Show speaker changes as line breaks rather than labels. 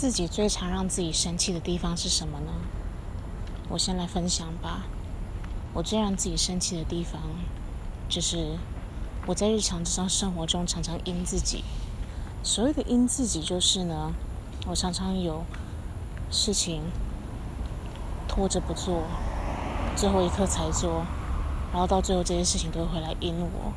自己最常让自己生气的地方是什么呢？我先来分享吧。我最让自己生气的地方，就是我在日常之上生活中常常阴自己。所谓的阴自己，就是呢，我常常有事情拖着不做，最后一刻才做，然后到最后这些事情都会回来阴我。